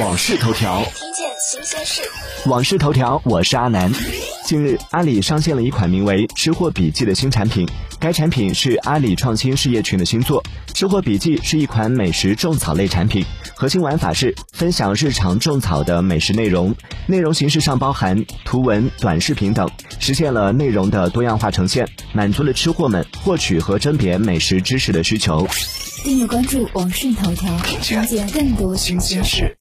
网事头条，听见新鲜事。网事头条，我是阿南。近日，阿里上线了一款名为“吃货笔记”的新产品。该产品是阿里创新事业群的新作，“吃货笔记”是一款美食种草类产品。核心玩法是分享日常种草的美食内容，内容形式上包含图文、短视频等，实现了内容的多样化呈现，满足了吃货们获取和甄别美食知识的需求。订阅关注网讯头条，听见更多新鲜事。